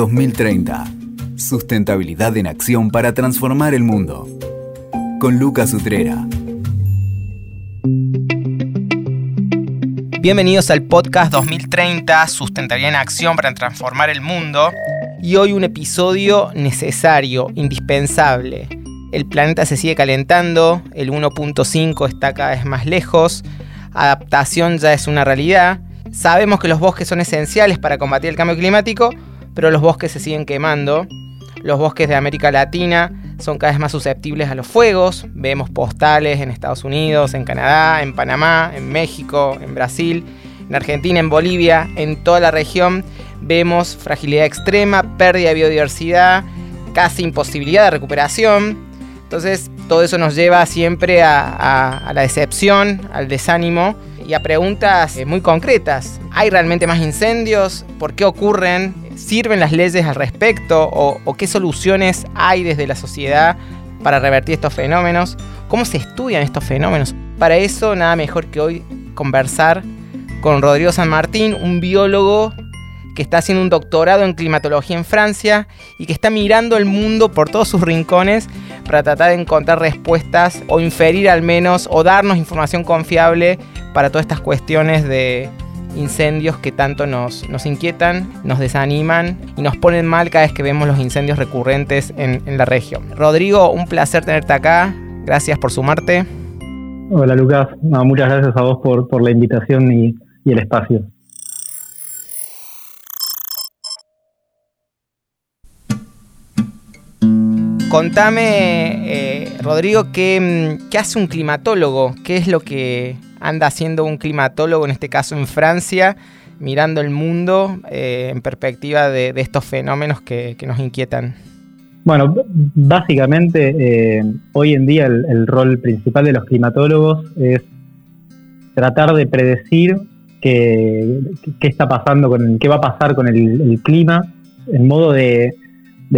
2030. Sustentabilidad en acción para transformar el mundo. Con Lucas Utrera. Bienvenidos al podcast 2030, Sustentabilidad en Acción para Transformar el Mundo. Y hoy un episodio necesario, indispensable. El planeta se sigue calentando, el 1.5 está cada vez más lejos, adaptación ya es una realidad. Sabemos que los bosques son esenciales para combatir el cambio climático, pero los bosques se siguen quemando. Los bosques de América Latina son cada vez más susceptibles a los fuegos. Vemos postales en Estados Unidos, en Canadá, en Panamá, en México, en Brasil, en Argentina, en Bolivia, en toda la región. Vemos fragilidad extrema, pérdida de biodiversidad, casi imposibilidad de recuperación. Entonces todo eso nos lleva siempre a, la decepción, al desánimo y a preguntas eh, muy concretas. ¿Hay realmente más incendios? ¿Por qué ocurren? ¿Sirven las leyes al respecto? ¿O, qué soluciones hay desde la sociedad para revertir estos fenómenos? ¿Cómo se estudian estos fenómenos? Para eso, nada mejor que hoy conversar con Rodrigo San Martín, un biólogo que está haciendo un doctorado en climatología en Francia y que está mirando el mundo por todos sus rincones para tratar de encontrar respuestas o inferir al menos o darnos información confiable para todas estas cuestiones de incendios que tanto nos, nos inquietan, nos desaniman y nos ponen mal cada vez que vemos los incendios recurrentes en, la región. Rodrigo, un placer tenerte acá. Gracias por sumarte. Hola Lucas, muchas gracias a vos por, la invitación y, el espacio. Contame, eh, Rodrigo, ¿qué, ¿qué, hace un climatólogo? ¿Qué es lo que, anda haciendo un climatólogo, en este caso en Francia, mirando el mundo eh, en perspectiva de, estos fenómenos que, nos inquietan? Bueno, básicamente eh, hoy en día el, rol principal de los climatólogos es tratar de predecir qué, está pasando con qué va a pasar con el, clima, en modo de,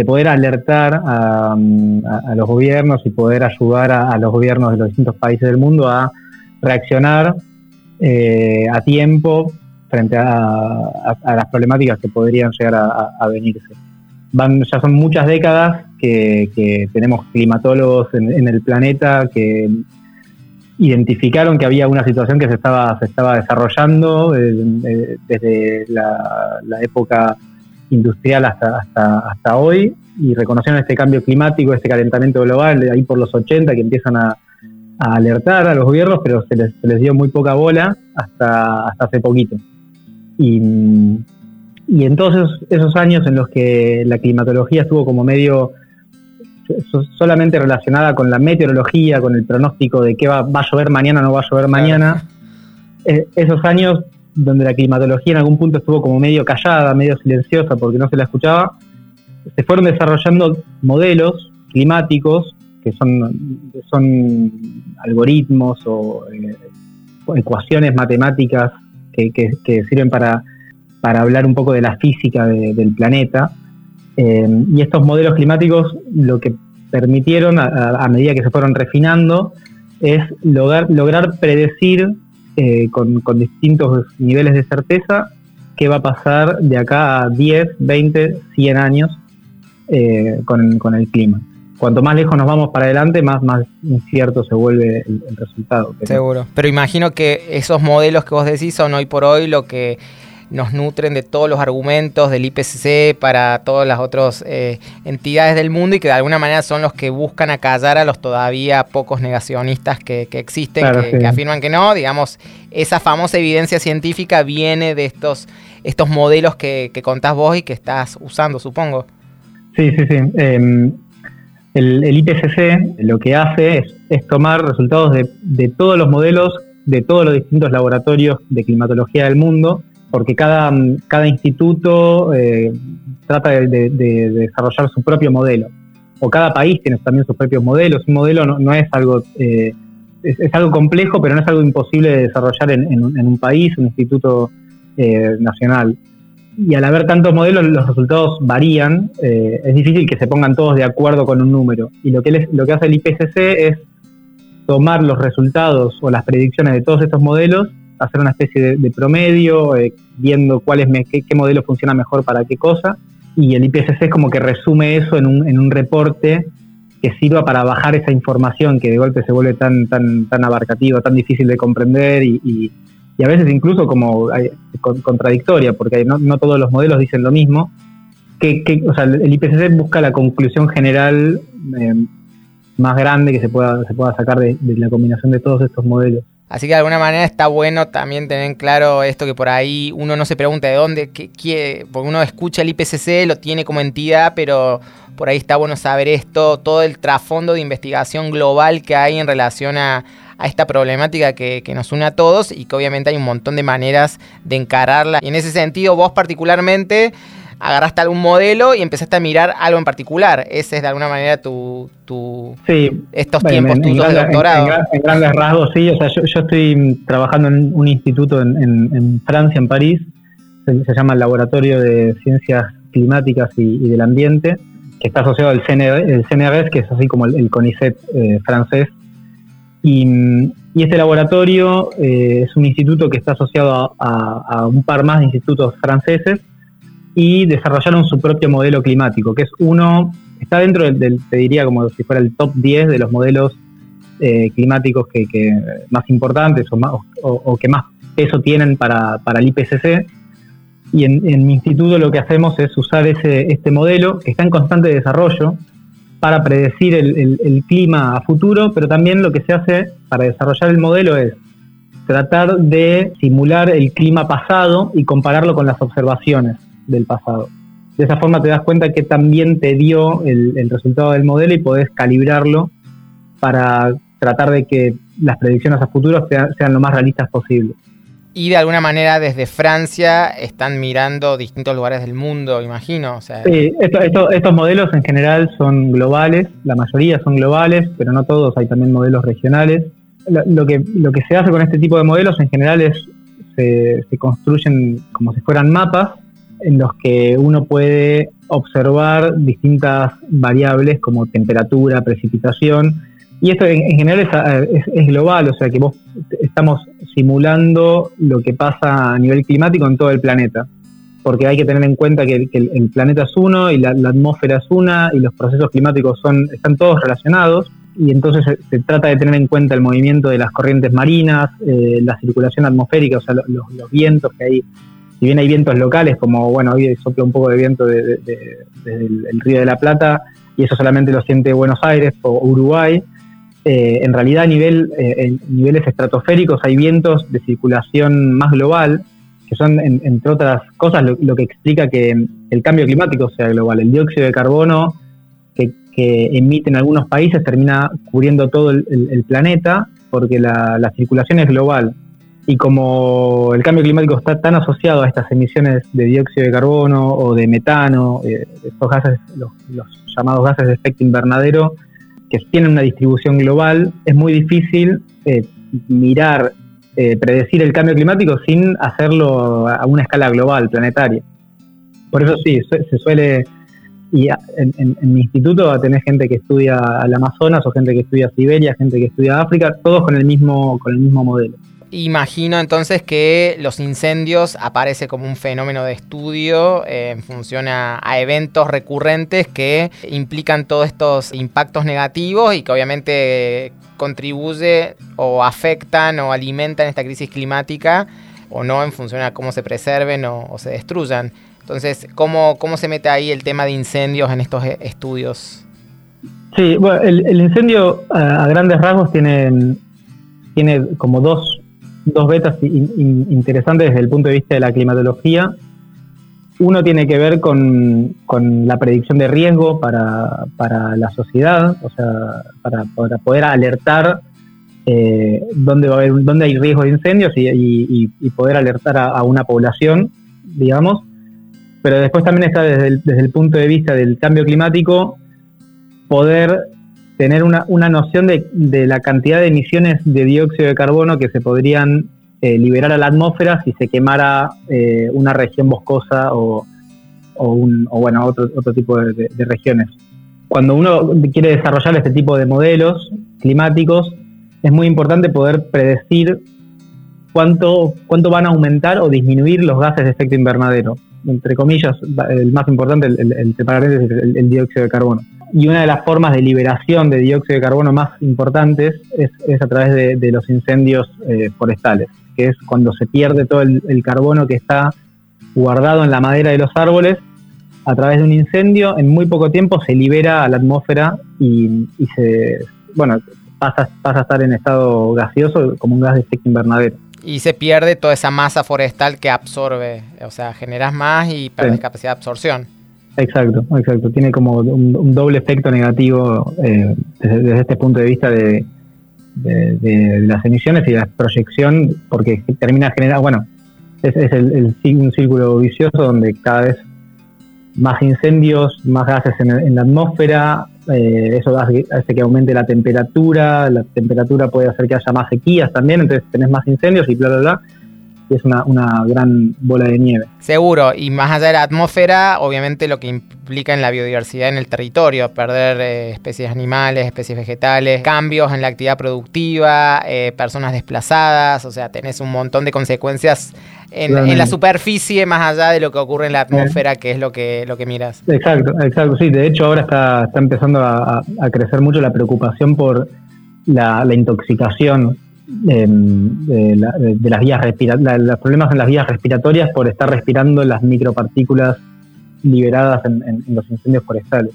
poder alertar a, los gobiernos y poder ayudar a, los gobiernos de los distintos países del mundo a reaccionar eh, a tiempo frente a, las problemáticas que podrían llegar a, venirse. Van, ya son muchas décadas que, tenemos climatólogos en, el planeta que identificaron que había una situación que se estaba, se estaba desarrollando eh, eh, desde la, época industrial hasta, hasta, hasta hoy y reconocieron este cambio climático, este calentamiento global, ahí por los 80 que empiezan a, a alertar a los gobiernos, pero se les, dio muy poca bola hasta, hasta hace poquito. Y, y entonces esos años en los que la climatología estuvo como medio solamente relacionada con la meteorología, con el pronóstico de qué va, a llover mañana o no va a llover mañana, eh, esos años donde la climatología en algún punto estuvo como medio callada, medio silenciosa porque no se la escuchaba, se fueron desarrollando modelos climáticos que son, son algoritmos o eh, ecuaciones matemáticas que, sirven para, hablar un poco de la física del planeta. Eh, y estos modelos climáticos lo que permitieron, a, medida que se fueron refinando, es lograr, lograr predecir eh, con, distintos niveles de certeza qué va a pasar de acá a 10, 20, 100 años con el clima cuanto más lejos nos vamos para adelante, más, más incierto se vuelve el, resultado. Seguro. Pero imagino que esos modelos que vos decís son hoy por hoy lo que nos nutren de todos los argumentos del IPCC para todas las otras eh, entidades del mundo y que de alguna manera son los que buscan acallar a los todavía pocos negacionistas que, existen, que, afirman que no. Digamos, esa famosa evidencia científica viene de estos, estos modelos que, contás vos y que estás usando, supongo. Sí, sí, sí. Em, el, IPCC lo que hace es, tomar resultados de, todos los modelos de todos los distintos laboratorios de climatología del mundo, porque cada, cada instituto eh, trata de, desarrollar su propio modelo, o cada país tiene también sus propios modelos. Un modelo no, es algo eh, es, algo complejo, pero no es algo imposible de desarrollar en, un país, un instituto eh, nacional y al haber tantos modelos los resultados varían, eh, es difícil que se pongan todos de acuerdo con un número. Y lo que, lo que hace el IPCC es tomar los resultados o las predicciones de todos estos modelos, hacer una especie de, promedio, eh, viendo cuál es qué, modelo funciona mejor para qué cosa, y el IPCC es como que resume eso en un, en un reporte que sirva para bajar esa información que de golpe se vuelve tan, tan, tan abarcativa, tan difícil de comprender y, y, a veces incluso como contradictoria, porque no, todos los modelos dicen lo mismo. Que, que o sea, el IPCC busca la conclusión general eh, más grande que se pueda, se pueda sacar de, de la combinación de todos estos modelos. Así que de alguna manera está bueno también tener claro esto que por ahí uno no se pregunta de dónde, qué, porque uno escucha el IPCC, lo tiene como entidad, pero por ahí está bueno saber esto, todo el trasfondo de investigación global que hay en relación a, esta problemática que, que, nos une a todos y que obviamente hay un montón de maneras de encararla. Y en ese sentido, vos particularmente agarraste algún modelo y empezaste a mirar algo en particular. Ese es de alguna manera tu, tu estos tiempos tuyos de doctorado. En, grandes rasgos, sí. O sea, yo, estoy trabajando en un instituto en, Francia, en París, se, llama el Laboratorio de Ciencias Climáticas y, del Ambiente, que está asociado al CNRS, que es así como el, CONICET eh, francés. Y, este laboratorio eh, es un instituto que está asociado a un par más de institutos franceses y desarrollaron su propio modelo climático, que es uno, está dentro del, te diría como si fuera el top 10 de los modelos eh, climáticos que, más importantes o, más, o, que más peso tienen para, el IPCC. Y en, mi instituto lo que hacemos es usar ese, este modelo, que está en constante desarrollo, para predecir el, el clima a futuro, pero también lo que se hace para desarrollar el modelo es tratar de simular el clima pasado y compararlo con las observaciones del pasado. De esa forma te das cuenta que también te dio el, resultado del modelo y podés calibrarlo para tratar de que las predicciones a futuro sean, lo más realistas posible. Y de alguna manera desde Francia están mirando distintos lugares del mundo, imagino. sí, estos modelos en general son globales, la mayoría son globales, pero no todos, hay también modelos regionales. Lo, que, lo que se hace con este tipo de modelos en general es se, se construyen como si fueran mapas en los que uno puede observar distintas variables como temperatura, precipitación, y esto en, general es, global, o sea que vos estamos simulando lo que pasa a nivel climático en todo el planeta, porque hay que tener en cuenta que, el, planeta es uno y la, atmósfera es una y los procesos climáticos son, están todos relacionados, y entonces se, trata de tener en cuenta el movimiento de las corrientes marinas, eh, la circulación atmosférica, o sea, los vientos que hay. Si bien hay vientos locales, como bueno, hoy sopla un poco de viento desde el, Río de la Plata, y eso solamente lo siente Buenos Aires o Uruguay, eh, en realidad a nivel, eh, en niveles estratosféricos hay vientos de circulación más global, que son, entre otras cosas, lo, que explica que el cambio climático sea global. El dióxido de carbono que, emiten algunos países termina cubriendo todo el, planeta porque la circulación es global y como el cambio climático está tan asociado a estas emisiones de dióxido de carbono o de metano, eh, estos gases, los, llamados gases de efecto invernadero, que tienen una distribución global, es muy difícil eh, mirar, eh, predecir el cambio climático sin hacerlo a una escala global, planetaria. Por eso sí, se suele, y en, mi instituto a tener gente que estudia al Amazonas o gente que estudia Siberia, gente que estudia África, todos con el mismo, con el mismo modelo. Imagino entonces que los incendios aparece como un fenómeno de estudio eh, en función a, eventos recurrentes que implican todos estos impactos negativos y que obviamente contribuye o afectan o alimentan esta crisis climática o no en función a cómo se preserven o, se destruyan. Entonces, ¿cómo, ¿cómo se mete ahí el tema de incendios en estos e, estudios? Sí, bueno, el, incendio a, grandes rasgos tiene, tiene como dos dos betas interesantes desde el punto de vista de la climatología. Uno tiene que ver con, la predicción de riesgo para, la sociedad, o sea, para, poder alertar eh, dónde, va a haber, dónde hay riesgo de incendios y, poder alertar a, una población, digamos. Pero después también está desde desde el punto de vista del cambio climático, poder tener una, una noción de, de, la cantidad de emisiones de dióxido de carbono que se podrían eh, liberar a la atmósfera si se quemara eh, una región boscosa o, o, un, o bueno, otro, otro tipo de, regiones. Cuando uno quiere desarrollar este tipo de modelos climáticos, es muy importante poder predecir cuánto, cuánto van a aumentar o disminuir los gases de efecto invernadero. Entre comillas, el más importante, el, el, el, el dióxido de carbono. Y una de las formas de liberación de dióxido de carbono más importantes es, es a través de, de los incendios eh, forestales, que es cuando se pierde todo el, carbono que está guardado en la madera de los árboles a través de un incendio, en muy poco tiempo se libera a la atmósfera y, y se, bueno, pasa, pasa a estar en estado gaseoso como un gas de efecto invernadero. Y se pierde toda esa masa forestal que absorbe, o sea, generas más y pierdes capacidad de absorción. Exacto, exacto. Tiene como un, doble efecto negativo eh, desde, este punto de vista de, las emisiones y la proyección, porque termina generando, bueno, es, el, un círculo vicioso donde cada vez más incendios, más gases en, la atmósfera, eh, eso hace, que aumente la temperatura, la temperatura puede hacer que haya más sequías también, entonces tenés más incendios y bla, bla, bla es una, una gran bola de nieve. Seguro, y más allá de la atmósfera, obviamente lo que implica en la biodiversidad en el territorio, perder eh, especies animales, especies vegetales, cambios en la actividad productiva, eh, personas desplazadas, o sea, tenés un montón de consecuencias en, la superficie más allá de lo que ocurre en la atmósfera, que es lo que, lo que miras. Exacto, exacto, sí, de hecho ahora está, está empezando a, crecer mucho la preocupación por la, la intoxicación de, las vías los problemas en las vías respiratorias por estar respirando las micropartículas liberadas en los incendios forestales.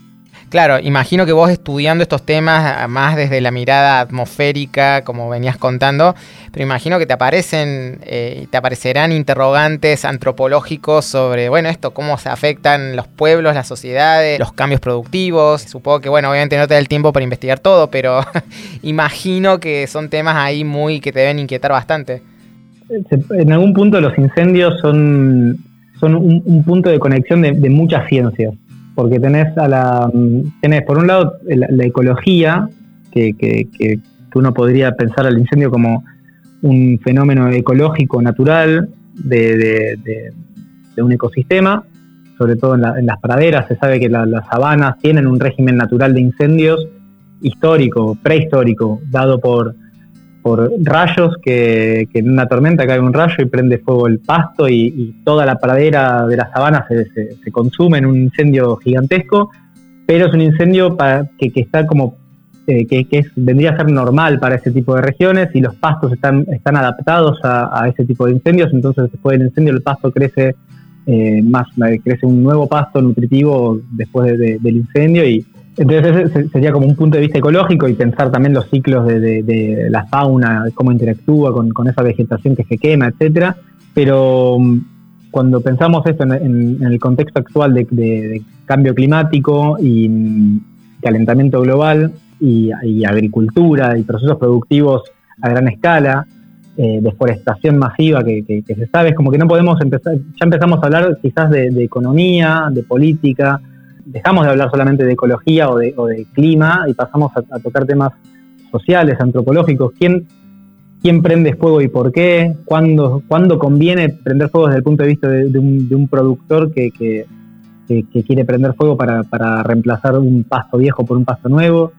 Claro, imagino que vos estudiando estos temas más desde la mirada atmosférica, como venías contando, pero imagino que te aparecen, eh, te aparecerán interrogantes antropológicos sobre, bueno, esto, cómo se afectan los pueblos, las sociedades, los cambios productivos. Supongo que, bueno, obviamente no te da el tiempo para investigar todo, pero imagino que son temas ahí muy que te deben inquietar bastante. En algún punto los incendios son, son un, punto de conexión de muchas ciencias porque tenés a la tenés por un lado la, ecología, que, que, uno podría pensar al incendio como un fenómeno ecológico natural de, un ecosistema, sobre todo en, las praderas, se sabe que las sabanas tienen un régimen natural de incendios histórico, prehistórico, dado por por rayos, que, en una tormenta cae un rayo y prende fuego el pasto y, toda la pradera de la sabana se, consume en un incendio gigantesco, pero es un incendio que, está como, eh, que, vendría a ser normal para ese tipo de regiones y los pastos están, están adaptados a, ese tipo de incendios, entonces después del incendio el pasto crece eh, más, crece un nuevo pasto nutritivo después del incendio y entonces ese sería como un punto de vista ecológico y pensar también los ciclos de, la fauna, cómo interactúa con, esa vegetación que se quema, etcétera. Pero mm, cuando pensamos esto en, el contexto actual de, cambio climático y mm, calentamiento global y, agricultura y procesos productivos a gran escala, eh, deforestación masiva que, se sabe, es como que no podemos empezar, ya empezamos a hablar quizás de economía, de política, dejamos de hablar solamente de ecología o de, clima y pasamos a, tocar temas sociales, antropológicos. ¿Quién, ¿Quién prende fuego y por qué? ¿Cuándo, ¿cuándo conviene prender fuego desde el punto de vista de, un, productor que, quiere prender fuego para, reemplazar un pasto viejo por un pasto nuevo?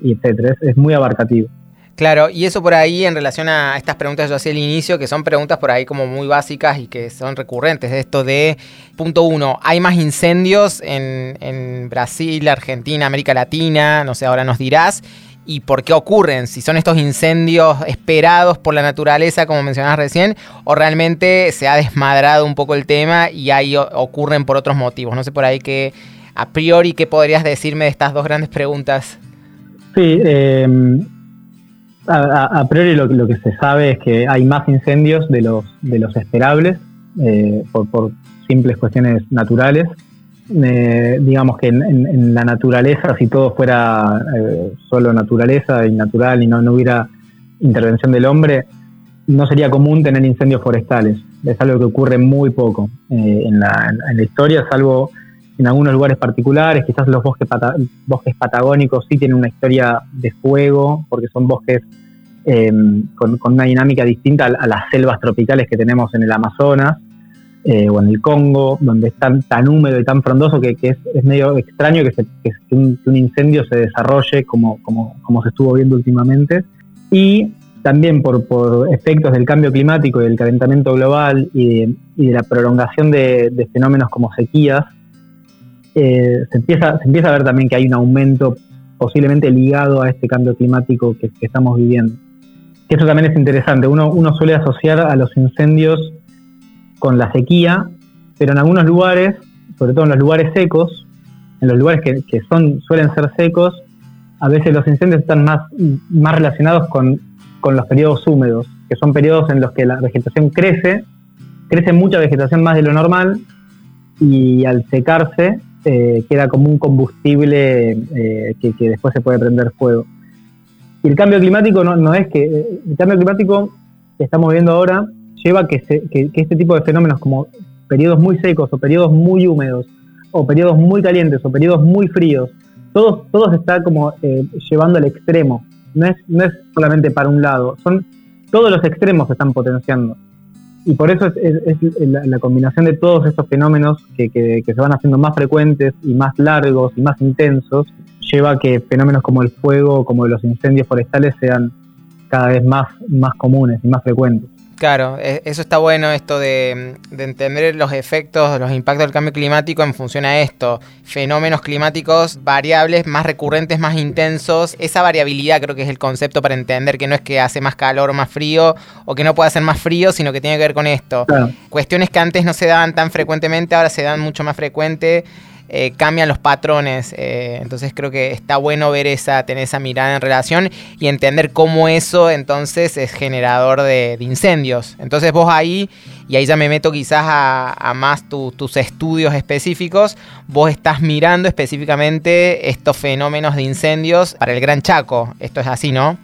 Y etcétera. es muy abarcativo. Claro, y eso por ahí en relación a estas preguntas que yo hacía al inicio, que son preguntas por ahí como muy básicas y que son recurrentes. Esto de, punto uno, ¿hay más incendios en, en Brasil, Argentina, América Latina? No sé, ahora nos dirás. ¿Y por qué ocurren? Si son estos incendios esperados por la naturaleza, como mencionabas recién, o realmente se ha desmadrado un poco el tema y ahí ocurren por otros motivos. No sé por ahí qué, a priori, ¿qué podrías decirme de estas dos grandes preguntas? Sí, eh, a, priori lo, que se sabe es que hay más incendios de los, de los esperables eh, por, simples cuestiones naturales. Eh, digamos que en, la naturaleza, si todo fuera eh, solo naturaleza y natural y no, no hubiera intervención del hombre, no sería común tener incendios forestales. Es algo que ocurre muy poco en la, en, la, historia, salvo en algunos lugares particulares, quizás los bosques, bosques patagónicos sí tienen una historia de fuego, porque son bosques em, con, una dinámica distinta a, las selvas tropicales que tenemos en el Amazonas eh, o en el Congo, donde es tan, tan húmedo y tan frondoso que, es, medio extraño que, un, incendio se desarrolle como, se estuvo viendo últimamente. Y también por, efectos del cambio climático y del calentamiento global y de, la prolongación de, fenómenos como sequías, eh, se, empieza, se empieza a ver también que hay un aumento posiblemente ligado a este cambio climático que, estamos viviendo. Eso también es interesante. Uno, uno suele asociar a los incendios con la sequía, pero en algunos lugares, sobre todo en los lugares secos, en los lugares que, que son, suelen ser secos, a veces los incendios están más, más relacionados con, los periodos húmedos, que son periodos en los que la vegetación crece, crece mucha vegetación más de lo normal y al secarse eh, queda como un combustible eh, que, después se puede prender fuego. Y el cambio climático no, es que, el cambio climático que estamos viendo ahora lleva que, que este tipo de fenómenos como periodos muy secos o periodos muy húmedos o periodos muy calientes o periodos muy fríos todos, todos está como eh, llevando al extremo. No es, no es solamente para un lado, son todos los extremos se están potenciando. Y por eso es, la, combinación de todos estos fenómenos que, que, se van haciendo más frecuentes y más largos y más intensos, lleva a que fenómenos como el fuego, como los incendios forestales sean cada vez más, más comunes y más frecuentes. Claro, e, eso está bueno, esto de, entender los efectos, los impactos del cambio climático en función a esto. Fenómenos climáticos variables, más recurrentes, más intensos. Esa variabilidad creo que es el concepto para entender que no es que hace más calor o más frío, o que no puede hacer más frío, sino que tiene que ver con esto. Cuestiones que antes no se daban tan frecuentemente, ahora se dan mucho más frecuente. Eh, cambian los patrones. Eh, entonces creo que está bueno ver esa, tener esa mirada en relación y entender cómo eso entonces es generador de, incendios. Entonces vos ahí, y ahí ya me meto quizás a, más tus estudios específicos, vos estás mirando específicamente estos fenómenos de incendios para el Gran Chaco. Esto es así, ¿no?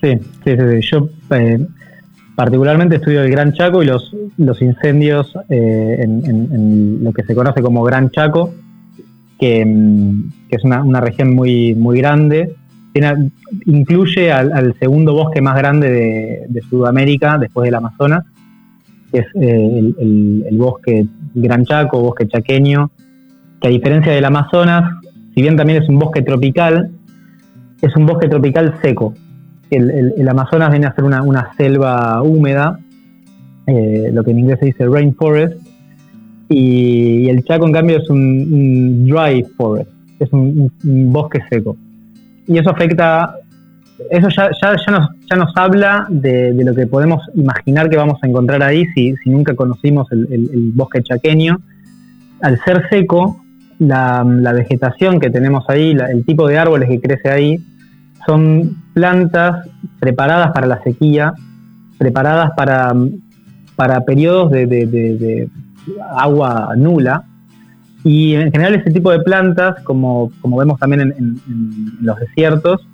Sí, sí, sí. Yo eh, particularmente estudio el Gran Chaco y los, los incendios eh, en, lo que se conoce como Gran Chaco, que, mm, es una, región muy, muy grande. incluye al, segundo bosque más grande de, Sudamérica, después del Amazonas, que es eh, el, bosque Gran Chaco, bosque chaqueño, que a diferencia del Amazonas, si bien también es un bosque tropical, es un bosque tropical seco el, Amazonas viene a ser una, selva húmeda, eh, lo que en inglés se dice rainforest, y, el Chaco en cambio es un, dry forest, es un, bosque seco. Y eso afecta, eso ya, nos, ya nos habla de, lo que podemos imaginar que vamos a encontrar ahí si, nunca conocimos el, bosque chaqueño. Al ser seco, la, vegetación que tenemos ahí, el tipo de árboles que crece ahí, son plantas preparadas para la sequía, preparadas para, para periodos de, agua nula. Y en general ese tipo de plantas, como, como vemos también en, los desiertos,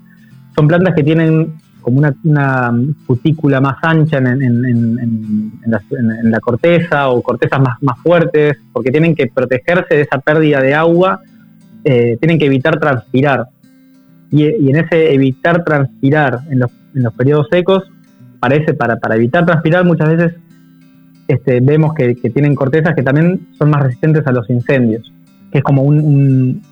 son plantas que tienen como una, cutícula más ancha en, la, corteza o cortezas más, más fuertes, porque tienen que protegerse de esa pérdida de agua, eh, tienen que evitar transpirar y, en ese evitar transpirar en los, en los periodos secos, parece para, evitar transpirar muchas veces este, vemos que, tienen cortezas que también son más resistentes a los incendios, que es como un,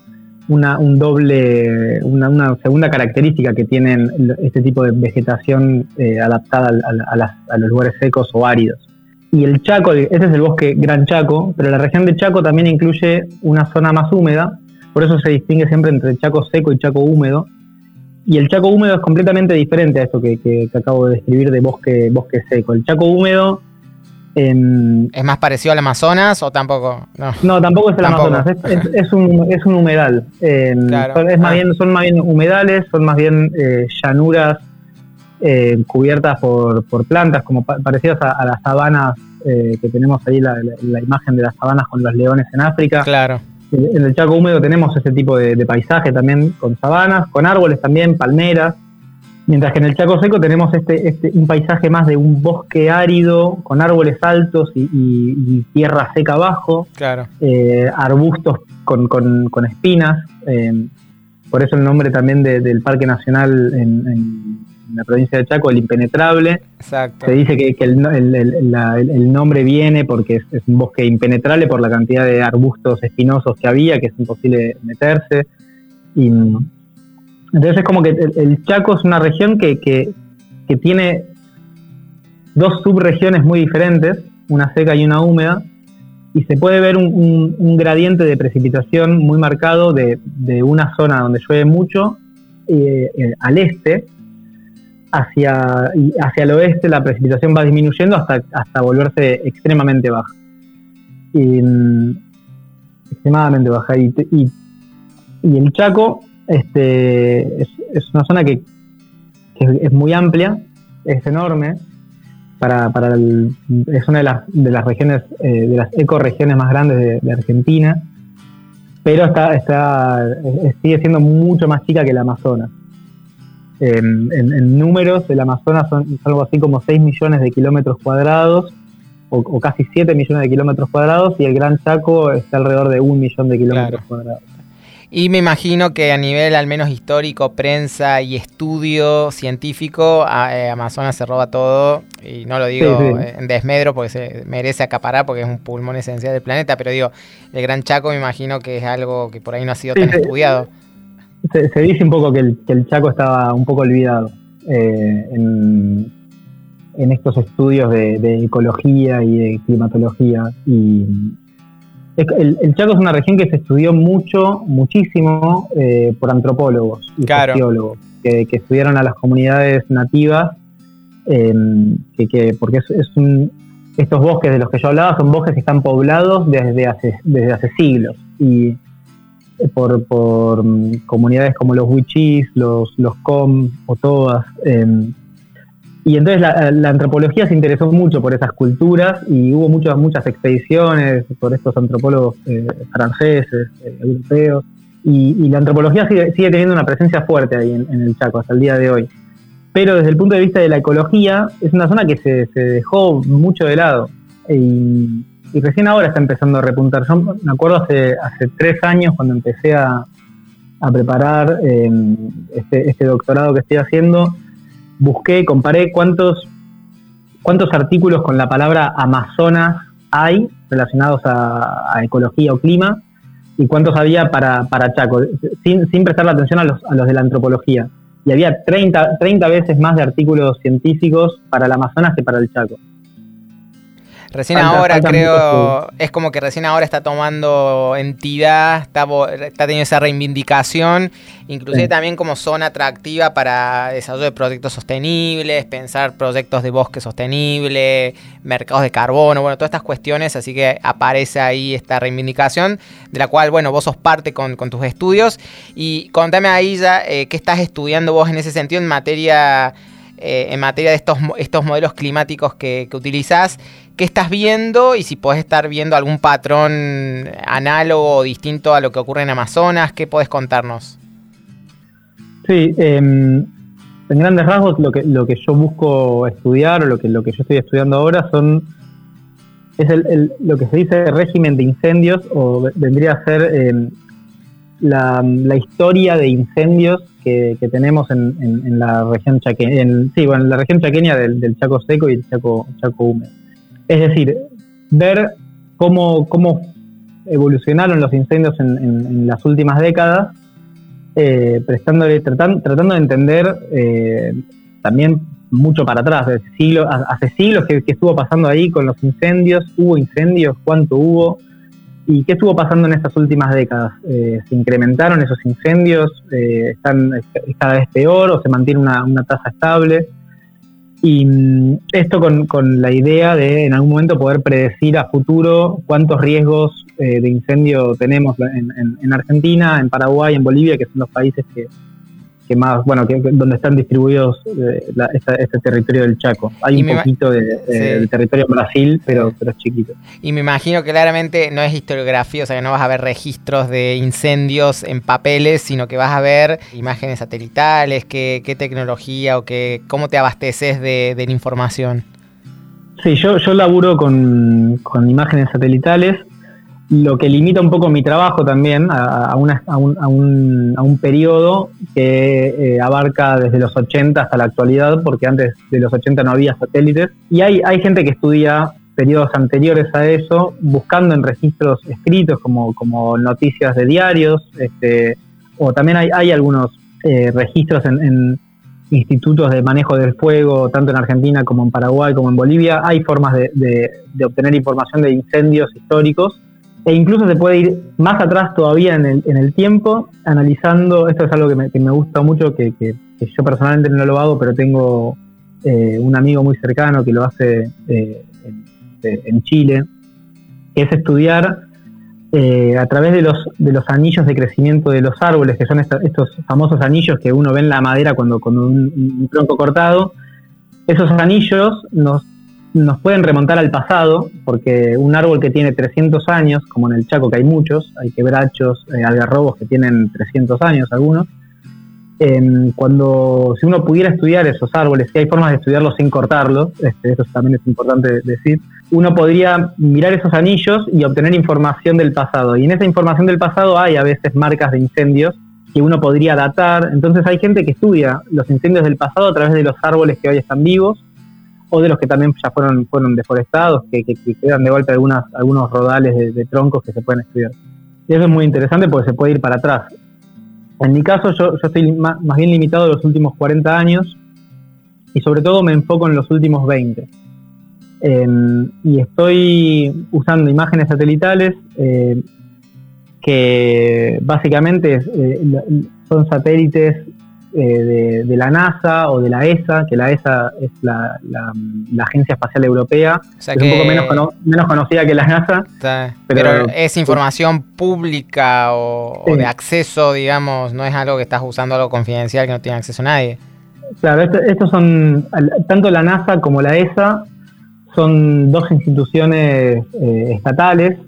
una, un doble, una, segunda característica que tienen este tipo de vegetación eh, adaptada a, a, los lugares secos o áridos. Y el Chaco, ese es el bosque Gran Chaco, pero la región de Chaco también incluye una zona más húmeda, por eso se distingue siempre entre chaco seco y chaco húmedo. Y el chaco húmedo es completamente diferente a esto que, acabo de describir de bosque, bosque seco. El chaco húmedo... Em, ¿Es más parecido al Amazonas o tampoco? No, tampoco es el Amazonas, es, un, es un humedal. Em, son, es más ah. bien, son más bien humedales, son más bien eh, llanuras eh, cubiertas por, por, plantas, como parecidas a, las sabanas eh, que tenemos ahí, la, la, imagen de las sabanas con los leones en África. Claro. En el Chaco húmedo tenemos ese tipo de, paisaje también con sabanas, con árboles también, palmeras, mientras que en el Chaco seco tenemos este, este un paisaje más de un bosque árido con árboles altos y, tierra seca abajo, claro. Eh, arbustos con, con, espinas, eh, por eso el nombre también del Parque Nacional en en la provincia de Chaco, el impenetrable. Exacto. Se dice que, el, nombre viene porque es, un bosque impenetrable por la cantidad de arbustos espinosos que había, que es imposible meterse. Y, entonces es como que el, Chaco es una región que, que tiene dos subregiones muy diferentes, una seca y una húmeda, y se puede ver un, gradiente de precipitación muy marcado de, una zona donde llueve mucho eh, eh, al este, hacia, hacia el oeste la precipitación va disminuyendo hasta, hasta volverse extremadamente baja. Mm, extremadamente baja. Y, y, el Chaco este, es, una zona que, es muy amplia, es enorme, para, para es una de las, de las regiones, eh, de las ecoregiones más grandes de, Argentina, pero está, está, sigue siendo mucho más chica que el Amazonas. En, números, el Amazonas son algo así como 6 millones de kilómetros cuadrados, o, casi 7 millones de kilómetros cuadrados, y el Gran Chaco está alrededor de un millón de kilómetros cuadrados. Y me imagino que a nivel al menos histórico, prensa y estudio científico, eh, Amazonas se roba todo. Y no lo digo en desmedro porque se merece acaparar porque es un pulmón esencial del planeta, pero digo, el Gran Chaco me imagino que es algo que por ahí no ha sido tan estudiado. Se, dice un poco que el, Chaco estaba un poco olvidado eh, en, estos estudios de, de ecología y de climatología. Y el, Chaco es una región que se estudió mucho, muchísimo eh, por antropólogos y sociólogos que, estudiaron a las comunidades nativas, em, que, porque es, estos bosques de los que yo hablaba son bosques que están poblados desde hace, desde hace siglos y eh, por, mm, comunidades como los Wichis, los, los Com o todas. Em, y entonces la, antropología se interesó mucho por esas culturas y hubo muchas, muchas expediciones por estos antropólogos eh, franceses, eh, europeos. Y, la antropología sigue, teniendo una presencia fuerte ahí en, el Chaco hasta el día de hoy. Pero desde el punto de vista de la ecología, es una zona que se, dejó mucho de lado. Recién ahora está empezando a repuntar. Yo me acuerdo hace, hace tres años cuando empecé a, preparar eh, este, este doctorado que estoy haciendo busqué, comparé cuántos, cuántos artículos con la palabra Amazonas hay relacionados a, ecología o clima y cuántos había para, para Chaco, sin, sin prestar la atención a los, a los de la antropología. Y había 30, 30 veces más de artículos científicos para el Amazonas que para el Chaco. Recién ahora creo, es como que recién ahora está tomando entidad, está, está teniendo esa reivindicación, inclusive también como zona atractiva para desarrollo de proyectos sostenibles, pensar proyectos de bosque sostenible, mercados de carbono, bueno, todas estas cuestiones, así que aparece ahí esta reivindicación, de la cual, bueno, vos sos parte con, tus estudios, y contame ahí ya eh, qué estás estudiando vos en ese sentido en materia... Eh, en materia de estos, estos modelos climáticos que, que utilizás qué estás viendo y si podés estar viendo algún patrón análogo o distinto a lo que ocurre en Amazonas, ¿qué podés contarnos? Sí, em, en grandes rasgos lo que, lo que yo busco estudiar o lo que, lo que yo estoy estudiando ahora son es el, lo que se dice régimen de incendios o vendría a ser em, la, historia de incendios que, tenemos en, la región chaqueña, sí, bueno, en la región chaqueña del, del Chaco seco y el Chaco, Chaco húmedo. Es decir, ver cómo, cómo evolucionaron los incendios en, las últimas décadas, eh, prestándole, tratando de entender eh, también mucho para atrás, hace siglos que, estuvo pasando ahí con los incendios, hubo incendios, cuánto hubo y qué estuvo pasando en estas últimas décadas. Eh, ¿Se incrementaron esos incendios? ¿Están cada vez peor o se mantiene una tasa estable? Y mm, esto con, la idea de en algún momento poder predecir a futuro cuántos riesgos eh, de incendio tenemos en, Argentina, en Paraguay, en Bolivia, que son los países que, que más, bueno, que, donde están distribuidos eh, este territorio del Chaco. Hay un poquito de, territorio en Brasil, pero, pero es chiquito. Y me imagino que claramente no es historiografía, o sea que no vas a ver registros de incendios en papeles, sino que vas a ver imágenes satelitales, qué, qué tecnología o qué, cómo te abasteces de, la información. Sí, yo, yo laburo con, con imágenes satelitales lo que limita un poco mi trabajo también a, un, a, un, a un, periodo que eh, abarca desde los 80 hasta la actualidad, porque antes de los 80 no había satélites. Y hay, hay gente que estudia periodos anteriores a eso, buscando en registros escritos como, como noticias de diarios, este, o también hay, hay algunos eh, registros en, institutos de manejo del fuego, tanto en Argentina como en Paraguay, como en Bolivia, hay formas de, obtener información de incendios históricos e incluso se puede ir más atrás todavía en el, tiempo, analizando, esto es algo que me, gusta mucho, que, yo personalmente no lo hago, pero tengo eh, un amigo muy cercano que lo hace eh, en, Chile, que es estudiar eh, a través de los, de los anillos de crecimiento de los árboles, que son estos, famosos anillos que uno ve en la madera cuando con un, tronco cortado, esos anillos nos, nos pueden remontar al pasado, porque un árbol que tiene 300 años, como en el Chaco que hay muchos, hay quebrachos, eh, algarrobos que tienen 300 años algunos, em, cuando si uno pudiera estudiar esos árboles, si hay formas de estudiarlos sin cortarlos, este, eso también es importante decir, uno podría mirar esos anillos y obtener información del pasado. Y en esa información del pasado hay a veces marcas de incendios que uno podría datar. Entonces hay gente que estudia los incendios del pasado a través de los árboles que hoy están vivos o de los que también ya fueron, fueron deforestados, que, quedan de vuelta algunas, algunos rodales de, troncos que se pueden estudiar. Y eso es muy interesante porque se puede ir para atrás. En mi caso yo, yo estoy más, bien limitado a los últimos 40 años y sobre todo me enfoco en los últimos 20 Em, y estoy usando imágenes satelitales eh, que básicamente eh, son satélites eh, de, la NASA o de la ESA, que la ESA es la, Agencia Espacial Europea, es un poco menos, conocida que la NASA. pero, es información pública o, de acceso, digamos, no es algo que estás usando algo confidencial que no tiene acceso a nadie. Claro, estos son, tanto la NASA como la ESA son dos instituciones eh, estatales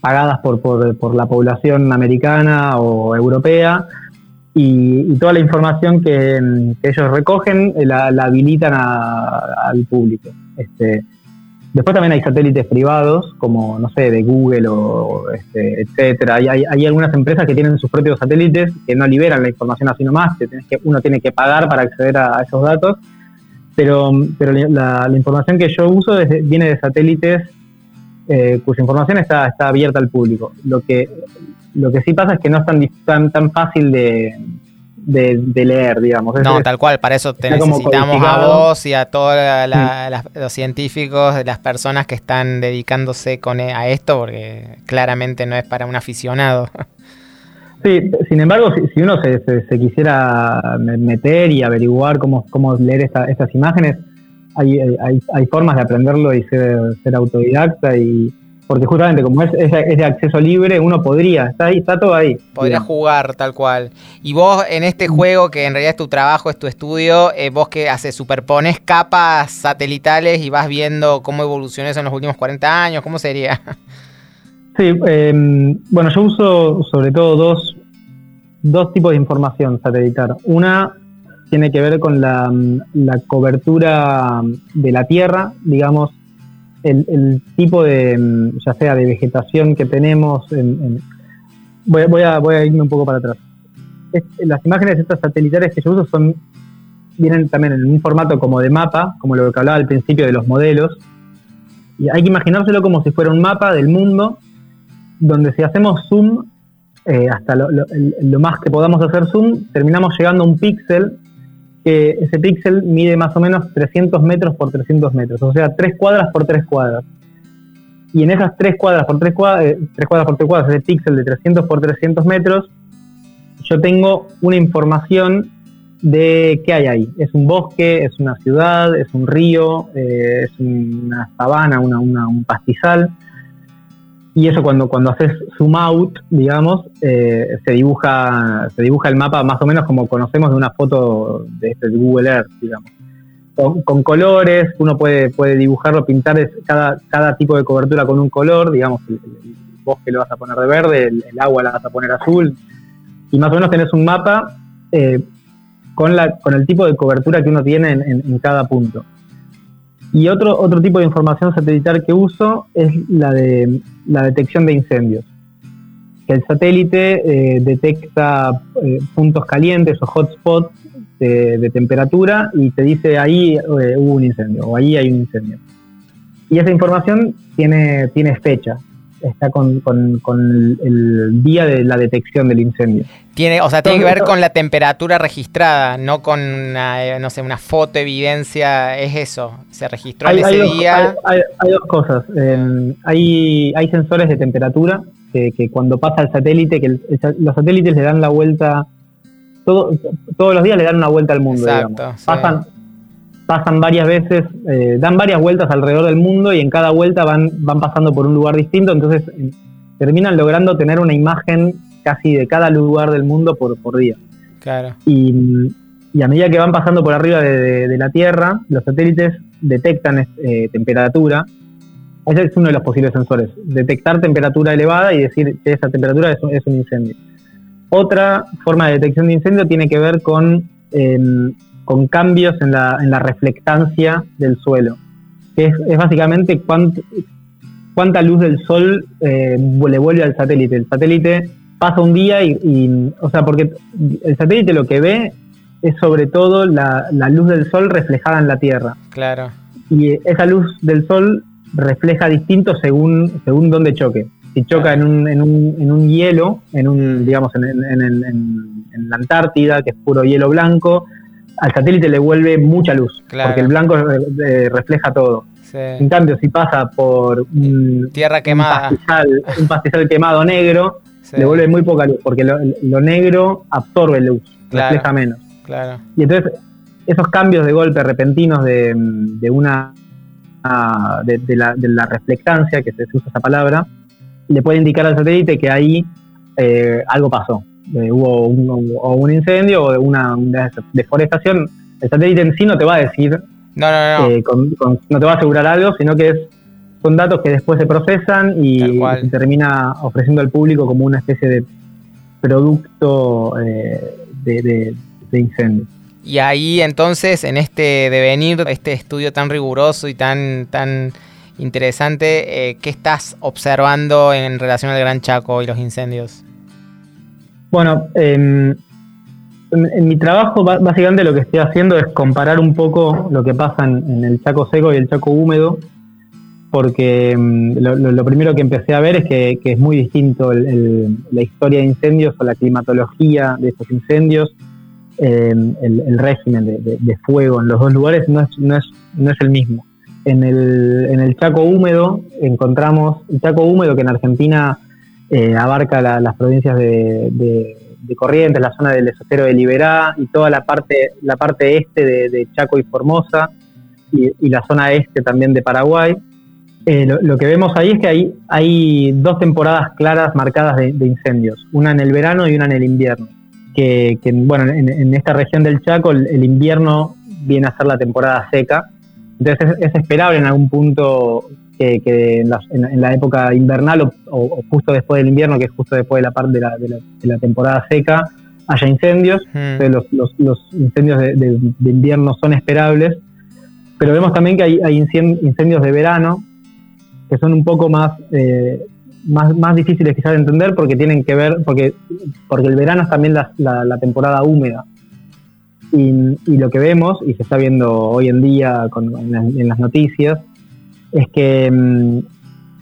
pagadas por, por, la población americana o europea y, toda la información que, ellos recogen eh, la, habilitan al público. Este, después también hay satélites privados como, no sé, de Google o este, etcétera. Hay, hay, algunas empresas que tienen sus propios satélites que no liberan la información así nomás, que, que uno tiene que pagar para acceder a esos datos pero, pero la, información que yo uso viene de satélites eh, cuya información está, está abierta al público. Lo que, lo que sí pasa es que no es tan, tan, tan fácil de, de, leer, digamos. no, tal cual, para eso te necesitamos a vos y a todos los científicos, las personas que están dedicándose con, e, a esto, porque claramente no es para un aficionado. Sí, sin embargo, si, uno se, quisiera meter y averiguar cómo, cómo leer estas imágenes, hay, hay, formas de aprenderlo y ser, autodidacta y porque justamente como es, es, de acceso libre, uno podría, está ahí, está todo ahí. Podría jugar tal cual. Y vos en este juego, que en realidad es tu trabajo, es tu estudio, eh, vos que haces, superpones capas satelitales y vas viendo cómo evolucionó eso en los últimos 40 años, ¿cómo sería? Sí, em, bueno, yo uso sobre todo dos, dos tipos de información satelital. Una tiene que ver con la, cobertura de la Tierra, digamos, el, tipo de, ya sea de vegetación que tenemos. voy, a, voy a irme un poco para atrás. las imágenes estas satelitales que yo uso son vienen también en un formato como de mapa, como lo que hablaba al principio de los modelos. Y hay que imaginárselo como si fuera un mapa del mundo donde si hacemos zoom, eh, hasta lo, más que podamos hacer zoom, terminamos llegando a un píxel, que ese píxel mide más o menos 300 metros por 300 metros, o sea, 3 cuadras por 3 cuadras. Y en esas 3 cuadras por 3 cuadras, eh, 3 cuadras por 3 cuadras, ese píxel de 300 por 300 metros, yo tengo una información de qué hay ahí. Es un bosque, es una ciudad, es un río, eh, es una sabana, una, un pastizal y eso cuando, cuando haces zoom out, digamos, eh, se, dibuja, se dibuja el mapa más o menos como conocemos de una foto de, este, Google Earth, digamos. Con, colores, uno puede, puede dibujarlo, pintar cada, cada tipo de cobertura con un color, digamos, el, bosque lo vas a poner de verde, el, agua la vas a poner azul, y más o menos tenés un mapa eh, con, la, con el tipo de cobertura que uno tiene en cada punto. Y otro, otro tipo de información satelital que uso es la de la detección de incendios. El satélite eh, detecta eh, puntos calientes o hotspots de, temperatura y te dice ahí eh, hubo un incendio o ahí hay un incendio. Y esa información tiene, tiene fecha. Está con, el, día de la detección del incendio. Tiene, o sea, tiene que ver con la temperatura registrada, no con una, eh, no sé, una foto evidencia, es eso, se registró en ese día. Hay, dos cosas, hay, hay sensores de temperatura que, cuando pasa el satélite, que los satélites le dan la vuelta, todo, todos los días le dan una vuelta al mundo, Exacto, Pasan, pasan varias veces, eh, dan varias vueltas alrededor del mundo y en cada vuelta van, van pasando por un lugar distinto, entonces eh, terminan logrando tener una imagen casi de cada lugar del mundo por, por día. Claro. Y, a medida que van pasando por arriba de, la Tierra, los satélites detectan eh, temperatura. Ese es uno de los posibles sensores. Detectar temperatura elevada y decir que esa temperatura es, un incendio. Otra forma de detección de incendio tiene que ver con em, con cambios en la, en la reflectancia del suelo, que es, básicamente cuánta luz del sol eh, le vuelve al satélite. El satélite pasa un día y, o sea, porque el satélite lo que ve es sobre todo la, luz del sol reflejada en la Tierra. Claro. Y esa luz del sol refleja distinto según, según dónde choque. Si choca en, un, en, un, en un hielo, en un, digamos, en, en, en la Antártida, que es puro hielo blanco, al satélite le vuelve mucha luz, porque el blanco eh, refleja todo. En cambio, si pasa por un, tierra quemada, un pastizal, quemado negro, le vuelve muy poca luz, porque lo, negro absorbe luz, refleja menos. Claro. Y entonces, esos cambios de golpe repentinos de, una ah, de, la, reflectancia, que se usa esa palabra, le puede indicar al satélite que ahí eh, algo pasó hubo un, o un incendio o una, deforestación, el satélite en sí no te va a decir, no, no, no. Eh, no te va a asegurar algo, sino que es, son datos que después se procesan y, se termina ofreciendo al público como una especie de producto eh, de, incendio. Y ahí entonces, en este devenir, este estudio tan riguroso y tan, tan interesante, eh, ¿qué estás observando en relación al Gran Chaco y los incendios? Bueno, em, en, mi trabajo básicamente lo que estoy haciendo es comparar un poco lo que pasa en, el Chaco seco y el Chaco húmedo, porque em, lo, primero que empecé a ver es que, es muy distinto la historia de incendios o la climatología de estos incendios, em, el, régimen de, fuego en los dos lugares no es, no es, no es el mismo. En el, en el Chaco húmedo encontramos, el Chaco húmedo que en Argentina eh, abarca las provincias de, Corrientes, la zona del esotero de Liberá y toda la parte, la parte este de, Chaco y Formosa y, la zona este también de Paraguay. Eh, lo, que vemos ahí es que hay, dos temporadas claras marcadas de, incendios, una en el verano y una en el invierno. Que, bueno, en, esta región del Chaco el, invierno viene a ser la temporada seca, entonces es, es esperable en algún punto que, en, la, época invernal o, justo después del invierno, que es justo después de la parte de la, temporada seca, haya incendios. Hmm. Los, incendios de, invierno son esperables, pero vemos también que hay, incendios de verano que son un poco más, eh, más, más difíciles quizás de entender porque tienen que ver, porque, porque el verano es también la, temporada húmeda. Y, lo que vemos, y se está viendo hoy en día en las noticias, es que mm,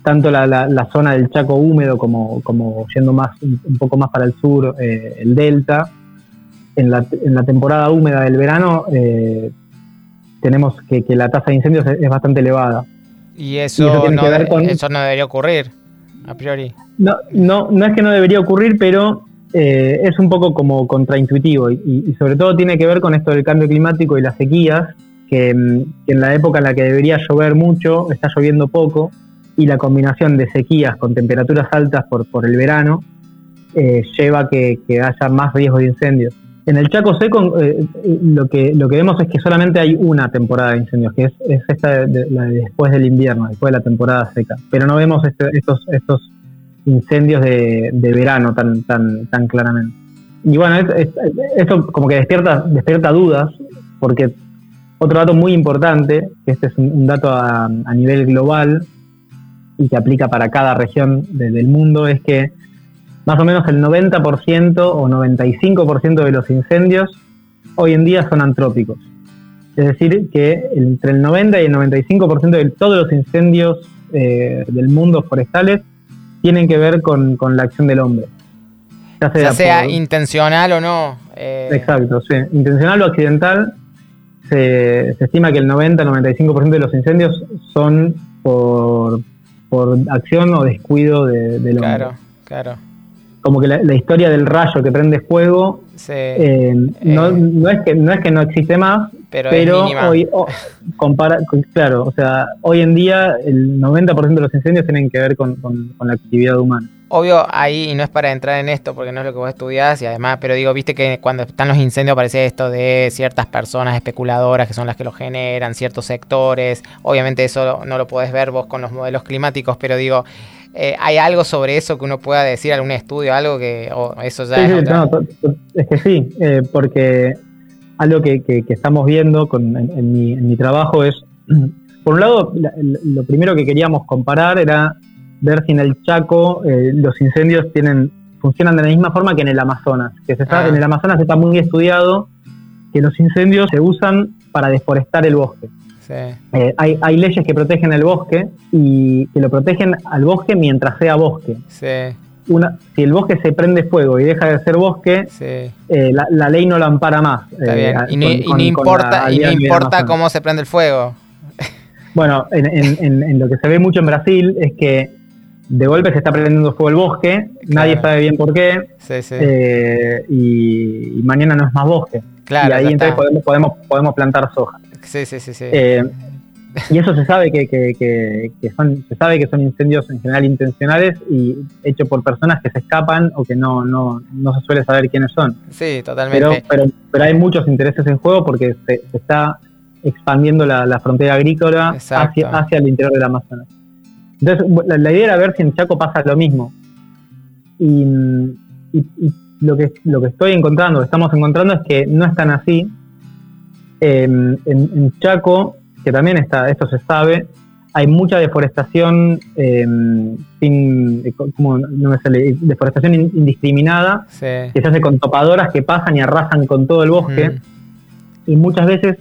tanto la, zona del Chaco húmedo como, como yendo más un, poco más para el sur, eh, el delta, en la, en la, temporada húmeda del verano eh, tenemos que, la tasa de incendios es, bastante elevada. Y eso, no, eso no debería ocurrir, a priori. No, no, no es que no debería ocurrir, pero eh, es un poco como contraintuitivo y, y, sobre todo tiene que ver con esto del cambio climático y las sequías, que, en la época en la que debería llover mucho, está lloviendo poco, y la combinación de sequías con temperaturas altas por, por el verano eh, lleva que, que, haya más riesgo de incendios. En el Chaco Seco eh, lo, que, lo que vemos es que solamente hay una temporada de incendios, que es, esta de, la después del invierno, después de la temporada seca. Pero no vemos este, estos, estos incendios de, de, verano tan, tan, tan claramente. Y bueno, esto como que despierta, despierta dudas, porque otro dato muy importante, que este es un, dato a, nivel global y que aplica para cada región del mundo, es que más o menos el 90% o 95% de los incendios hoy en día son antrópicos. Es decir, que entre el 90 y el 95% de todos los incendios eh, del mundo forestales tienen que ver con, la acción del hombre. Ya sea, intencional o no. Eh. Exacto, sí. Intencional o accidental, se, estima que el 90-95% de los incendios son por, por acción o descuido de, del hombre. Claro, claro como que la, historia del rayo que prende fuego eh, no, eh. no, es que no es que no existe más pero, hoy compara claro o sea hoy en día el 90% de los incendios tienen que ver con, la actividad humana obvio ahí y no es para entrar en esto porque no es lo que vos estudiás y además pero digo viste que cuando están los incendios aparece esto de ciertas personas especuladoras que son las que lo generan ciertos sectores. Obviamente eso no lo podés ver vos con los modelos climáticos pero digo eh, ¿Hay algo sobre eso que uno pueda decir, algún estudio, algo que eso ya es, es que sí, eh, porque algo que, estamos viendo con, en, mi, trabajo es, por un lado, lo primero que queríamos comparar era ver si en el Chaco eh, los incendios tienen funcionan de la misma forma que en el Amazonas, que se sabe, ah. en el Amazonas está muy estudiado que los incendios se usan para deforestar el bosque. Eh, hay, leyes que protegen el bosque y que lo protegen al bosque mientras sea bosque. Una, si el bosque se prende fuego y deja de ser bosque, eh, la, ley no lo ampara más. Eh, y, no, importa, y no importa cómo se prende el fuego. Bueno, en, lo que se ve mucho en Brasil es que de golpe se está prendiendo fuego el bosque, nadie sabe bien por qué, y, mañana no es más bosque. y ahí entonces podemos, podemos, podemos plantar soja. Sí, sí, sí. sí. Eh, y eso se sabe que, que, son, se sabe que son incendios en general intencionales y hechos por personas que se escapan o que no, no, no se suele saber quiénes son. Sí, totalmente. Pero, pero, hay muchos intereses en juego porque se, está expandiendo la, frontera agrícola hacia, hacia, el interior del Amazonas. Entonces, la, idea era ver si en Chaco pasa lo mismo. Y, y, lo, que, lo que estoy encontrando, estamos encontrando es que no es tan así en, Chaco, que también está, esto se sabe, hay mucha deforestación em, sin, ¿cómo no me sale? deforestación indiscriminada que se hace con topadoras que pasan y arrasan con todo el bosque y muchas veces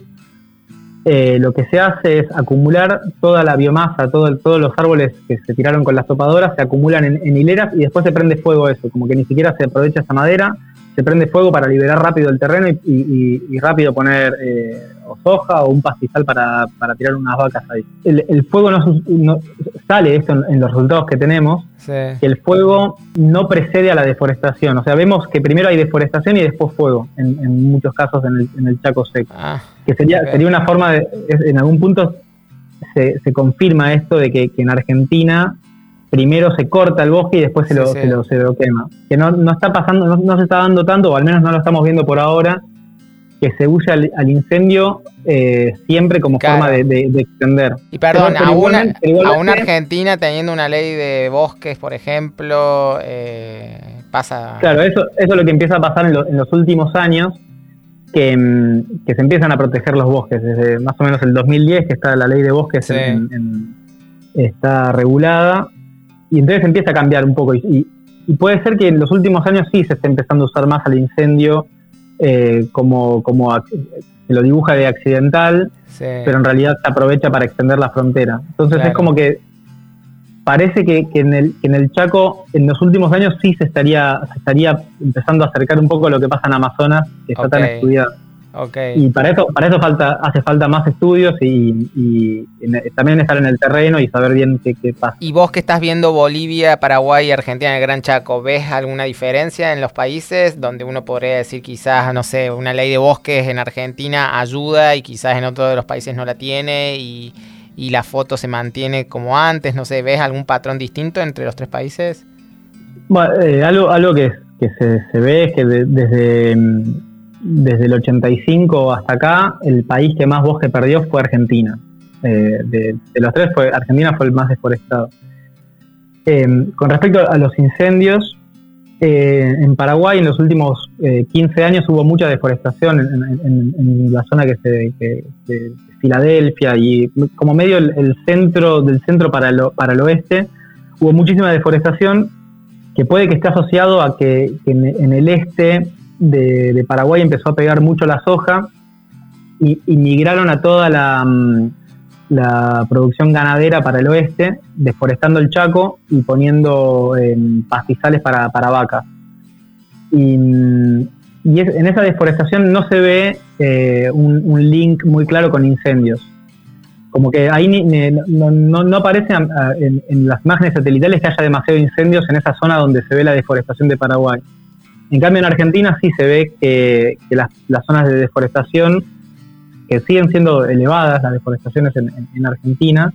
eh, lo que se hace es acumular toda la biomasa, todo, todos los árboles que se tiraron con las topadoras se acumulan en, hileras y después se prende fuego eso, como que ni siquiera se aprovecha esa madera se prende fuego para liberar rápido el terreno y, rápido poner eh, o soja o un pastizal para, tirar unas vacas ahí. El, fuego no, sale esto en, los resultados que tenemos, que el fuego no precede a la deforestación. O sea, vemos que primero hay deforestación y después fuego, en, muchos casos en el, Chaco seco. Ah, que sería, sería una forma de, en algún punto se, se confirma esto de que en Argentina primero se corta el bosque y después se, lo, Se, lo, se lo, quema. Que no, no está pasando, no, se está dando tanto, o al menos no lo estamos viendo por ahora, que se huye al, incendio eh, siempre como forma de, extender. Y perdón, a una, una, Argentina teniendo una ley de bosques, por ejemplo, eh, pasa... Claro, eso, eso es lo que empieza a pasar en, los últimos años, que, mm, que, se empiezan a proteger los bosques. Desde más o menos el 2010 que está la ley de bosques está regulada y entonces empieza a cambiar un poco. Y, puede ser que en los últimos años sí se esté empezando a usar más al incendio eh, como, como se lo dibuja de accidental, pero en realidad se aprovecha para extender la frontera. Entonces es como que parece que, en, el, en el Chaco en los últimos años sí se estaría, se estaría empezando a acercar un poco a lo que pasa en Amazonas, que está tan estudiado. Y para eso, para eso falta, hace falta más estudios y, también estar en el terreno y saber bien qué, pasa. Y vos que estás viendo Bolivia, Paraguay, Argentina, el Gran Chaco, ¿ves alguna diferencia en los países donde uno podría decir quizás, no sé, una ley de bosques en Argentina ayuda y quizás en otro de los países no la tiene y, la foto se mantiene como antes? No sé, ¿ves algún patrón distinto entre los tres países? Bueno, eh, algo, algo que, se, ve es que desde mm, desde el 85 hasta acá, el país que más bosque perdió fue Argentina. Eh, de, los tres, fue, Argentina fue el más deforestado. Eh, con respecto a los incendios, eh, en Paraguay en los últimos 15 años hubo mucha deforestación en, la zona que se, de Filadelfia y como medio el, centro del centro para, para el oeste hubo muchísima deforestación que puede que esté asociado a que, en, el este de, Paraguay empezó a pegar mucho la soja y, migraron a toda la mm, la producción ganadera para el oeste, deforestando el Chaco y poniendo em, pastizales para, para vacas. Y, en esa deforestación no se ve eh, un, link muy claro con incendios. Como que ahí no, no, aparece en, las imágenes satelitales que haya demasiados incendios en esa zona donde se ve la deforestación de Paraguay. En cambio, en Argentina sí se ve que, las, zonas de deforestación, que siguen siendo elevadas, las deforestaciones en, Argentina,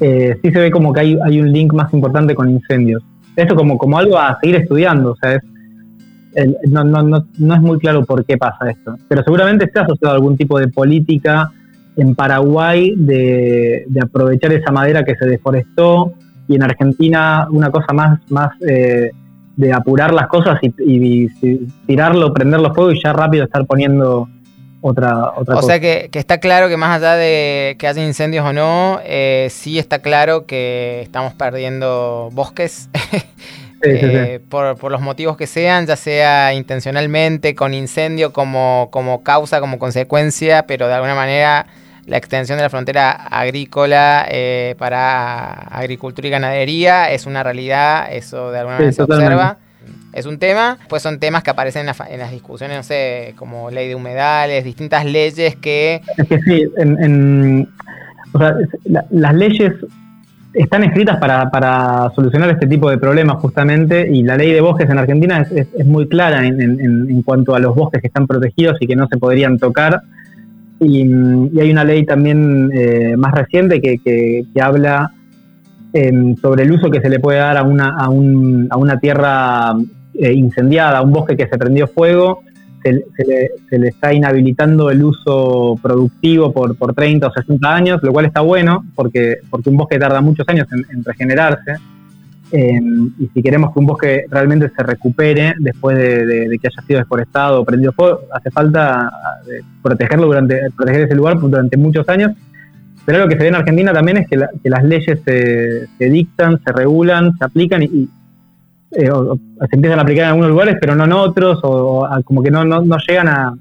eh, sí se ve como que hay, hay un link más importante con incendios. Esto como, como algo a seguir estudiando, o sea, es, no, no, no, no es muy claro por qué pasa esto, pero seguramente está asociado a algún tipo de política en Paraguay de, aprovechar esa madera que se deforestó y en Argentina una cosa más, más eh, de apurar las cosas y, tirarlo, prenderlo fuego y ya rápido estar poniendo otra, otra o cosa. sea que, está claro que más allá de que haya incendios o no, eh, sí está claro que estamos perdiendo bosques. Eh, por, por, los motivos que sean, ya sea intencionalmente, con incendio como, como causa, como consecuencia, pero de alguna manera la extensión de la frontera agrícola eh, para agricultura y ganadería es una realidad, eso de alguna manera se observa. Es un tema, pues son temas que aparecen en, las discusiones, no sé, como ley de humedales, distintas leyes que... Es que sí, en, o sea, las leyes están escritas para, para, solucionar este tipo de problemas justamente y la ley de bosques en Argentina es, es, muy clara en, en, cuanto a los bosques que están protegidos y que no se podrían tocar y, hay una ley también eh, más reciente que, que, habla em, sobre el uso que se le puede dar a una, a, un, a una tierra eh, incendiada, a un bosque que se prendió fuego. Se, le, se, le, está inhabilitando el uso productivo por, por 30 o 60 años, lo cual está bueno porque, porque un bosque tarda muchos años en regenerarse Em, y si queremos que un bosque realmente se recupere después de, que haya sido deforestado o prendido fuego, hace falta eh, protegerlo durante, proteger ese lugar durante muchos años. Pero lo que se ve en Argentina también es que, las leyes se, dictan, se regulan, se aplican y, eh, se empiezan a aplicar en algunos lugares, pero no en otros, o, como que no, no llegan a,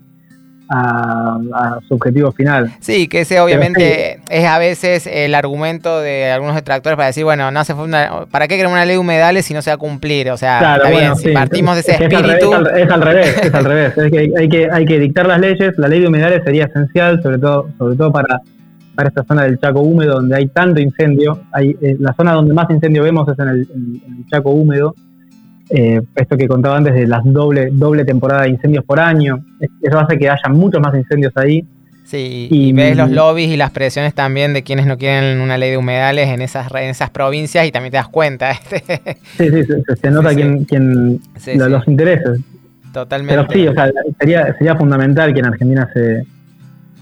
a, su objetivo final. Sí, que ese obviamente es a veces el argumento de algunos detractores para decir, bueno, no hace falta ¿para qué queremos una ley de humedales si no se va a cumplir? O sea, está bien, si partimos de ese espíritu... Es al, revés, es al revés. Es que hay, que hay que dictar las leyes, la ley de humedales sería esencial, sobre todo, sobre todo para, para esta zona del Chaco húmedo donde hay tanto incendio. Hay, eh, la zona donde más incendio vemos es en el Chaco húmedo eh, esto que contaba antes de las doble, doble temporada de incendios por año, eso hace que haya muchos más incendios ahí. Sí, y, ves los lobbies y las presiones también de quienes no quieren una ley de humedales en esas, en esas provincias y también te das cuenta. sí, sí, se, nota quién, los intereses. Totalmente. Pero sí, o sea, sería, sería fundamental que en Argentina se,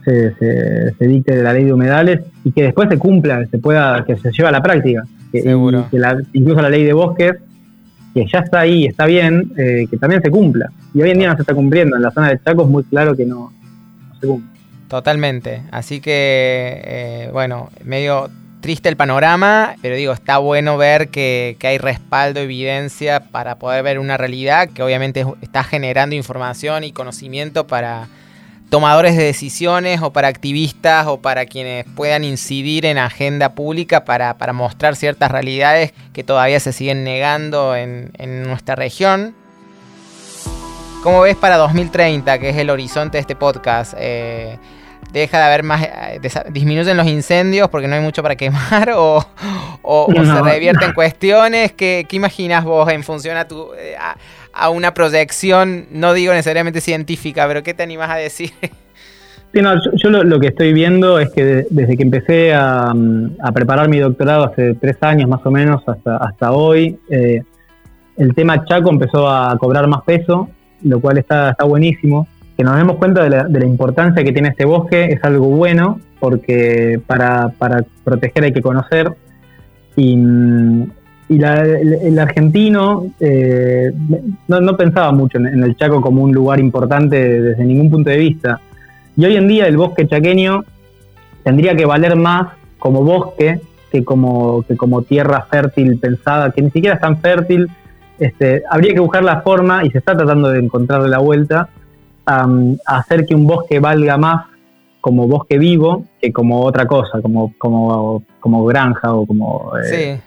se, se, dicte la ley de humedales y que después se cumpla, se pueda, que se lleve a la práctica. Que, Seguro. que incluso la ley de bosques que ya está ahí, está bien, eh, que también se cumpla. Y hoy en día no se está cumpliendo. En la zona del Chaco es muy claro que no, se cumple. Totalmente. Así que, eh, bueno, medio triste el panorama, pero digo, está bueno ver que, que, hay respaldo, evidencia para poder ver una realidad que obviamente está generando información y conocimiento para tomadores de decisiones o para activistas o para quienes puedan incidir en agenda pública para, mostrar ciertas realidades que todavía se siguen negando en, nuestra región. ¿Cómo ves para 2030, que es el horizonte de este podcast? Eh, deja de haber más, eh, disminuyen los incendios porque no hay mucho para quemar o, se revierten cuestiones. ¿Qué, ¿Qué, imaginas vos en función a tu, eh, a una proyección, no digo necesariamente científica, pero ¿qué te animas a decir? Sí, yo, lo, que estoy viendo es que desde que empecé a, preparar mi doctorado hace tres años más o menos hasta, hasta hoy, eh, el tema Chaco empezó a cobrar más peso, lo cual está, está buenísimo. Que nos demos cuenta de la, de la importancia que tiene este bosque es algo bueno, porque para, para proteger hay que conocer. Y, y el, argentino eh, no, pensaba mucho en, el Chaco como un lugar importante desde ningún punto de vista. Y hoy en día el bosque chaqueño tendría que valer más como bosque que como, que como tierra fértil pensada, que ni siquiera es tan fértil. Este, habría que buscar la forma, y se está tratando de encontrarle la vuelta, a hacer que un bosque valga más como bosque vivo que como otra cosa, como, como, como granja o como eh,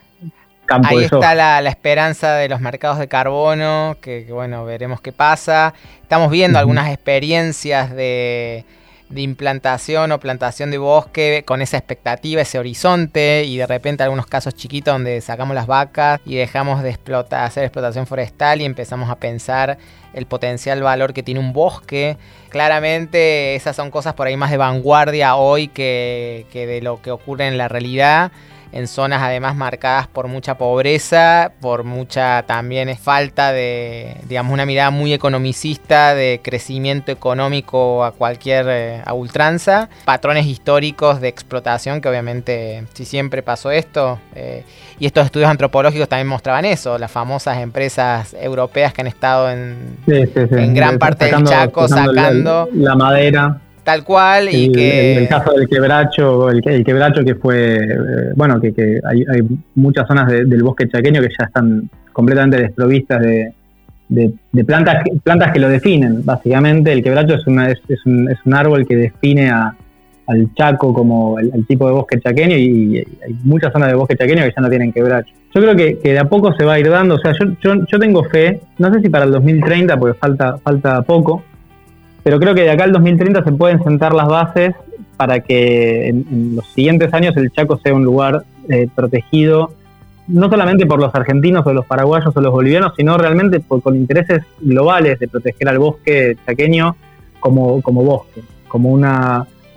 campo Ahí está la, esperanza de los mercados de carbono, que, bueno, veremos qué pasa. Estamos viendo algunas experiencias de de implantación o plantación de bosque con esa expectativa, ese horizonte y de repente algunos casos chiquitos donde sacamos las vacas y dejamos de explotar, hacer explotación forestal y empezamos a pensar el potencial valor que tiene un bosque. Claramente esas son cosas por ahí más de vanguardia hoy que, que de lo que ocurre en la realidad en zonas además marcadas por mucha pobreza, por mucha también falta de, digamos, una mirada muy economicista de crecimiento económico a cualquier, eh, a ultranza, patrones históricos de explotación que obviamente si siempre pasó esto, eh, y estos estudios antropológicos también mostraban eso, las famosas empresas europeas que han estado en, en gran parte del Chaco sacando la madera Tal cual, y que... El, caso del quebracho, el, quebracho que fue, eh, bueno, que, hay, muchas zonas del bosque chaqueño que ya están completamente desprovistas de, de, plantas, plantas que lo definen, básicamente. El quebracho es, una, es, un, es un árbol que define al Chaco como el, tipo de bosque chaqueño y, hay muchas zonas de bosque chaqueño que ya no tienen quebracho. Yo creo que, de a poco se va a ir dando, o sea, yo, yo, yo tengo fe, no sé si para el 2030, porque falta, falta poco, pero creo que de acá al 2030 se pueden sentar las bases para que en, los siguientes años el Chaco sea un lugar eh, protegido, no solamente por los argentinos o los paraguayos o los bolivianos, sino realmente por, con intereses globales de proteger al bosque chaqueño como, como bosque, como un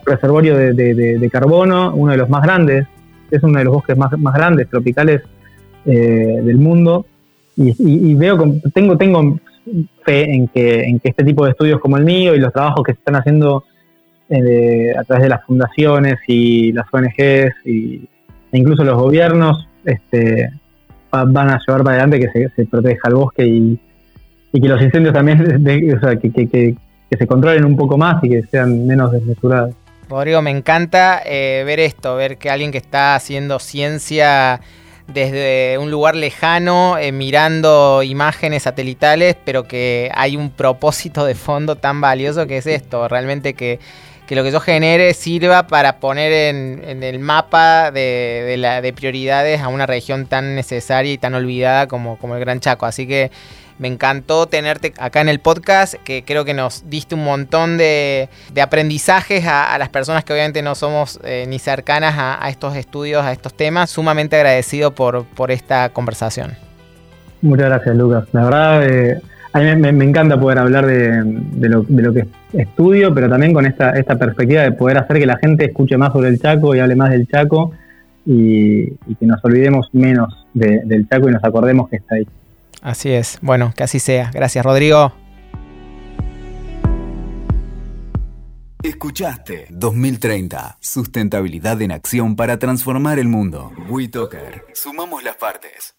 reservorio de, carbono, uno de los más grandes, es uno de los bosques más, más grandes, tropicales eh, del mundo. Y, y, veo, tengo, tengo fe en que, en que este tipo de estudios como el mío y los trabajos que se están haciendo eh, a través de las fundaciones y las ONGs y, e incluso los gobiernos este, van a llevar para adelante que se, proteja el bosque y, que los incendios también, o sea, que, que, se controlen un poco más y que sean menos desmesurados. Rodrigo, me encanta eh, ver esto, ver que alguien que está haciendo ciencia desde un lugar lejano, eh, mirando imágenes satelitales, pero que hay un propósito de fondo tan valioso que es esto, realmente que, lo que yo genere sirva para poner en, el mapa de, la, de prioridades a una región tan necesaria y tan olvidada como, como el Gran Chaco. Así que me encantó tenerte acá en el podcast, que creo que nos diste un montón de, aprendizajes a, las personas que obviamente no somos eh, ni cercanas a, estos estudios, a estos temas. Sumamente agradecido por, esta conversación. Muchas gracias, Lucas. La verdad, eh, a mí me, encanta poder hablar de, lo, que estudio, pero también con esta perspectiva de poder hacer que la gente escuche más sobre el Chaco y hable más del Chaco y, que nos olvidemos menos del Chaco y nos acordemos que está ahí. Así es. Bueno, que así sea. Gracias, Rodrigo. Escuchaste 2030. Sustentabilidad en acción para transformar el mundo. WeToker. Sumamos las partes.